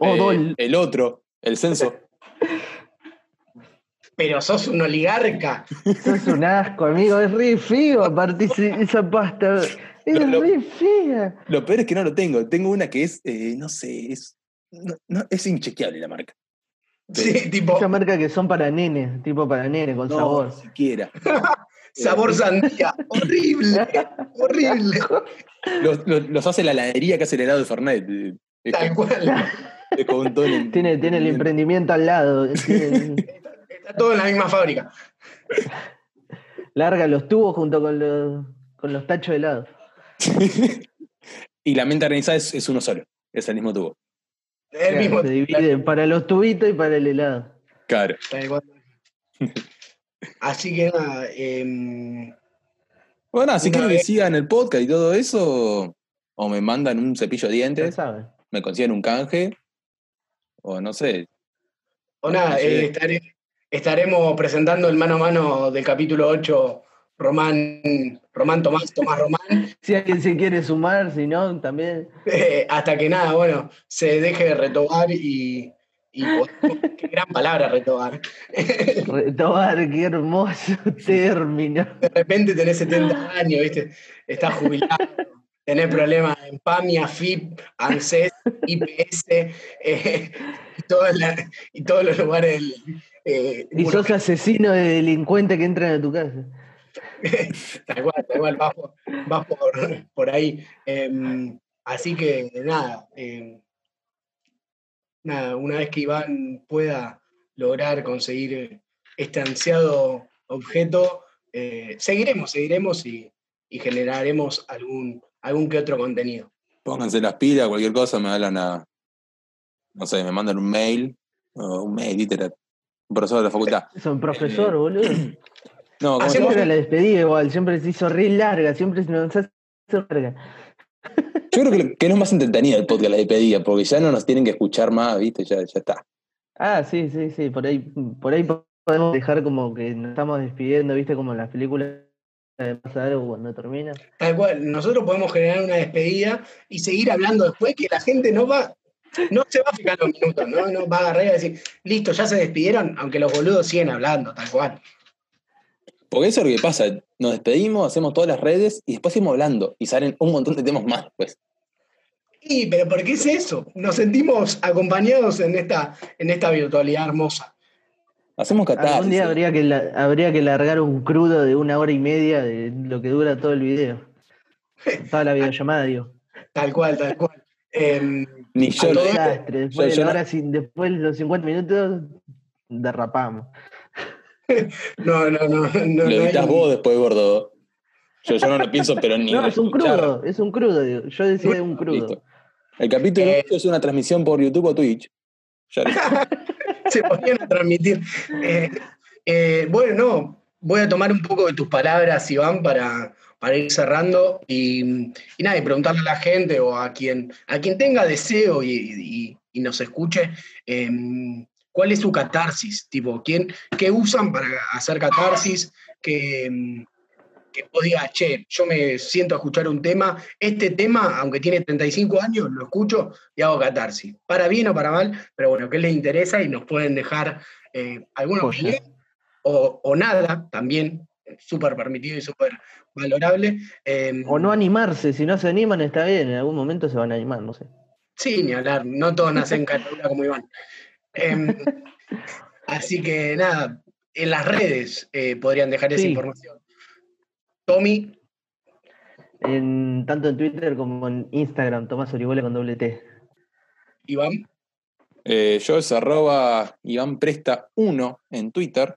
O (laughs) Eh, el otro, el censo. Pero sos un oligarca. Sos un asco, amigo. Es re feo, aparte esa pasta. Es lo- re fea. Lo peor es que no lo tengo. Tengo una que es, eh, no sé, es, no, no, es inchequeable la marca. Sí, tipo, Esa marca que son para nene, tipo para nene, con No, sabor. ni siquiera. (laughs) sabor sandía. (laughs) horrible, horrible. Los, los- los hace la heladería que hace el helado de Fernet. eh, Tal cual. (laughs) Tiene, tiene el emprendimiento al lado. tiene- Está todo en la misma fábrica. Larga los tubos junto con los, con los tachos de helado. y la mente organizada es, es uno solo, es el mismo tubo. El Claro, mismo. se divide para los tubitos y para el helado. Claro. Así que nada, em, Bueno, quieren que vez- sigan el podcast y todo eso, o me mandan un cepillo de dientes, saben. me consiguen un canje, o no sé. o nada, eh, estare- estaremos presentando el mano a mano del capítulo 8, Román, Román Tomás, Tomás Román, (laughs) Si alguien se quiere sumar, si no, también. eh, hasta que nada, bueno, se deje de retobar y, y (laughs) qué gran palabra retobar. (laughs) Retomar, qué hermoso término. De repente tenés 70 años, ¿viste? Estás jubilado, tenés problemas en PAMIA, FIP, ANSES, IPS, eh, y, todas las- y todos los lugares. eh, Y sos asesino de delincuente que entran a tu casa. (laughs) Tal cual, tal cual, vas por, vas por, por ahí. Em, así que nada, em, nada, una vez que Iván pueda lograr conseguir este ansiado objeto, eh, seguiremos, seguiremos y, y generaremos algún, algún que otro contenido. Pónganse las pilas, cualquier cosa, me hablan a. No sé, me mandan un mail, o un mail, literal. Un profesor de la facultad. Son profesor, boludo. (clears throat) No, ¿cómo se Hacemos- llama? Siempre la despedida igual, siempre se hizo re larga, siempre se nos hace larga. Yo creo que, que no es más entretenido el podcast la despedida, porque ya no nos tienen que escuchar más, ¿viste? Ya, ya está. Ah, sí, sí, sí, por ahí, por ahí podemos dejar como que nos estamos despidiendo, viste, como las películas de pasa algo cuando termina. Tal cual, nosotros podemos generar una despedida y seguir hablando después que la gente no va, no se va a fijar los minutos, ¿no? No va a agarrar y decir, listo, ya se despidieron, aunque los boludos siguen hablando, tal cual. Porque eso es lo que pasa. Nos despedimos, hacemos todas las redes y después seguimos hablando y salen un montón de temas más, pues. Y, pero ¿por qué es eso? Nos sentimos acompañados en esta, en esta virtualidad hermosa. Hacemos catarsis. Algún día habría que, la- habría que largar un crudo de una hora y media de lo que dura todo el video. Toda la videollamada, digo. Tal cual, tal cual. Em, Ni yo. Desastre. Después, yo de la no- hora sin- después de los 50 minutos, derrapamos. (laughs) no, no, no. no, Lo no editas hay- vos después, gordo. Yo, yo no lo pienso, pero ni. No, es un crudo, es un crudo, digo. Yo decía un crudo. Listo. El capítulo Eh, 8 es una transmisión por YouTube o Twitch. (laughs) (laughs) Se podían transmitir. Eh, eh, bueno, no, voy a tomar un poco de tus palabras, Iván, para, para ir cerrando y, y nada, y preguntarle a la gente o a quien, a quien tenga deseo y, y- y nos escuche, em, ¿cuál es su catarsis? Tipo, ¿quién, ¿qué usan para hacer catarsis? Que, em, que vos digas, che, yo me siento a escuchar un tema, este tema, aunque tiene 35 años, lo escucho y hago catarsis. Para bien o para mal, pero bueno, ¿qué les interesa? Y nos pueden dejar eh, alguna opinión o, o nada, también, súper permitido y súper valorable. Eh, O no animarse, si no se animan está bien, en algún momento se van a animar, no sé. Sí, ni hablar, no todos nacen (laughs) catadura como Iván. Em, así que nada, en las redes eh, podrían dejar esa Sí. información. Tommy, En, tanto en Twitter como en Instagram, Tomás Orihuela con doble T. Iván, Eh, yo es arroba Iván Presta 1 en Twitter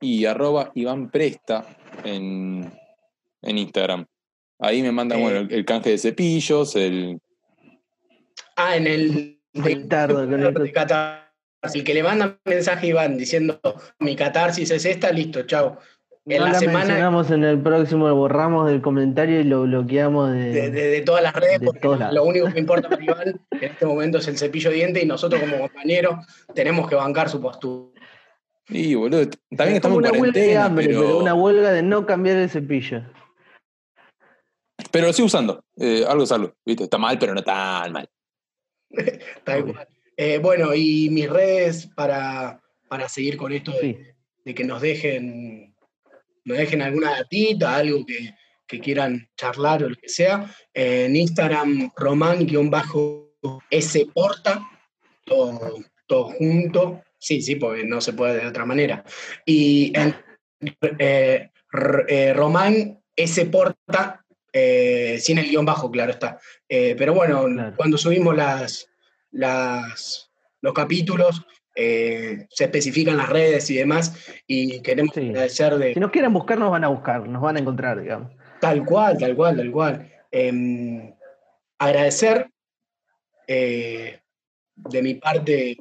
y arroba Iván Presta en, en Instagram. Ahí me mandan Eh. bueno, el, el canje de cepillos, el. ah, en el Muy tarde con esto. El que le manda mensaje a Iván diciendo mi catarsis es esta, listo, chao. En no la la semana mencionamos en el próximo, lo borramos del comentario y lo bloqueamos de... de, de- de todas las redes, de porque lados. lo único que importa para Iván en este momento es el cepillo de diente y nosotros como compañeros tenemos que bancar su postura. Y boludo, también Es estamos en una huelga de hambre, pero, pero una huelga de no cambiar el cepillo. pero lo sigo usando. Eh, algo es algo, ¿viste? Está mal, pero no tan mal. (laughs) Tal cual. Eh, bueno, y mis redes para, para seguir con esto de, Sí. de que nos dejen, nos dejen alguna datita, algo que, que quieran charlar o lo que sea. Eh, en Instagram, román-s porta, todo, todo junto. Sí, sí, porque no se puede de otra manera. Y en eh, eh, Román S. Porta, eh, sin el guion bajo, claro está. Pero bueno, Claro. cuando subimos las, las, los capítulos, eh, se especifican las redes y demás, y queremos Sí. agradecer de Si nos quieren buscar, nos van a buscar, nos van a encontrar, digamos. tal cual, tal cual, tal cual. Em, agradecer eh, de mi parte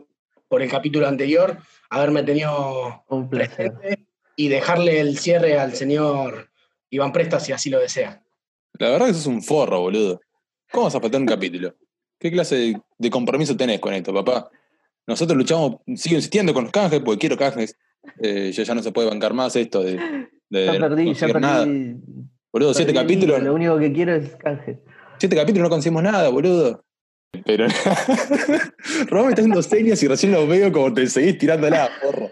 por el capítulo anterior, haberme tenido Un placer. presente y dejarle el cierre al señor Iván Presta si así lo desea. La verdad que sos un forro, boludo. ¿Cómo vas a faltar un capítulo? ¿Qué clase de, compromiso tenés con esto, papá? Nosotros luchamos, sigo insistiendo con los canjes porque quiero canjes. Eh, ya, ya no se puede bancar más esto de, de Ya perdí, ya perdí. nada. Boludo, siete capítulos, Lo único que quiero es canje. siete capítulos no conseguimos nada, boludo. Pero Román me está haciendo señas y recién lo veo como te seguís tirándola, porro.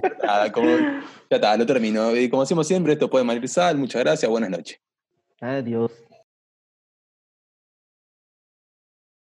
Pero nada, como, ya está, lo termino. Y como decimos siempre, esto puede Marisal, muchas gracias, buenas noches. Adiós.